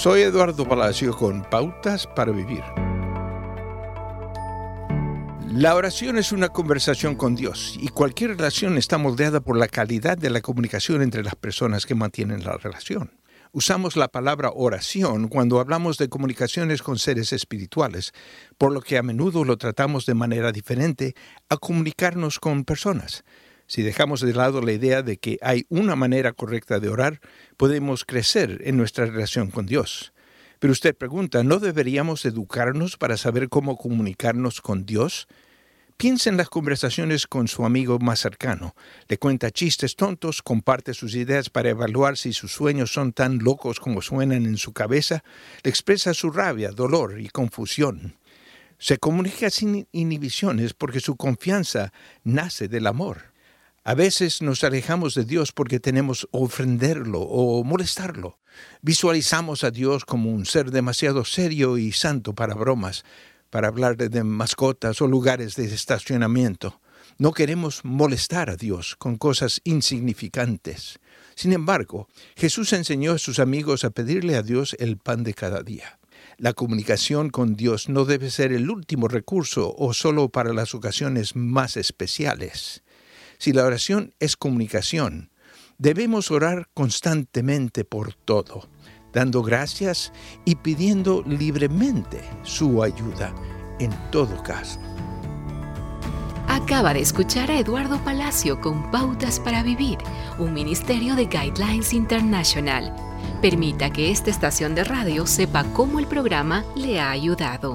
Soy Eduardo Palacio con Pautas para Vivir. La oración es una conversación con Dios y cualquier relación está moldeada por la calidad de la comunicación entre las personas que mantienen la relación. Usamos la palabra oración cuando hablamos de comunicaciones con seres espirituales, por lo que a menudo lo tratamos de manera diferente a comunicarnos con personas. Si dejamos de lado la idea de que hay una manera correcta de orar, podemos crecer en nuestra relación con Dios. Pero usted pregunta, ¿no deberíamos educarnos para saber cómo comunicarnos con Dios? Piensa en las conversaciones con su amigo más cercano. Le cuenta chistes tontos, comparte sus ideas para evaluar si sus sueños son tan locos como suenan en su cabeza, le expresa su rabia, dolor y confusión. Se comunica sin inhibiciones porque su confianza nace del amor. A veces nos alejamos de Dios porque tenemos ofenderlo o molestarlo. Visualizamos a Dios como un ser demasiado serio y santo para bromas, para hablar de mascotas o lugares de estacionamiento. No queremos molestar a Dios con cosas insignificantes. Sin embargo, Jesús enseñó a sus amigos a pedirle a Dios el pan de cada día. La comunicación con Dios no debe ser el último recurso o solo para las ocasiones más especiales. Si la oración es comunicación, debemos orar constantemente por todo dando gracias y pidiendo libremente su ayuda en todo caso. Acaba de escuchar a Eduardo Palacio con Pautas para Vivir, un ministerio de Guidelines International. Permita que esta estación de radio sepa cómo el programa le ha ayudado.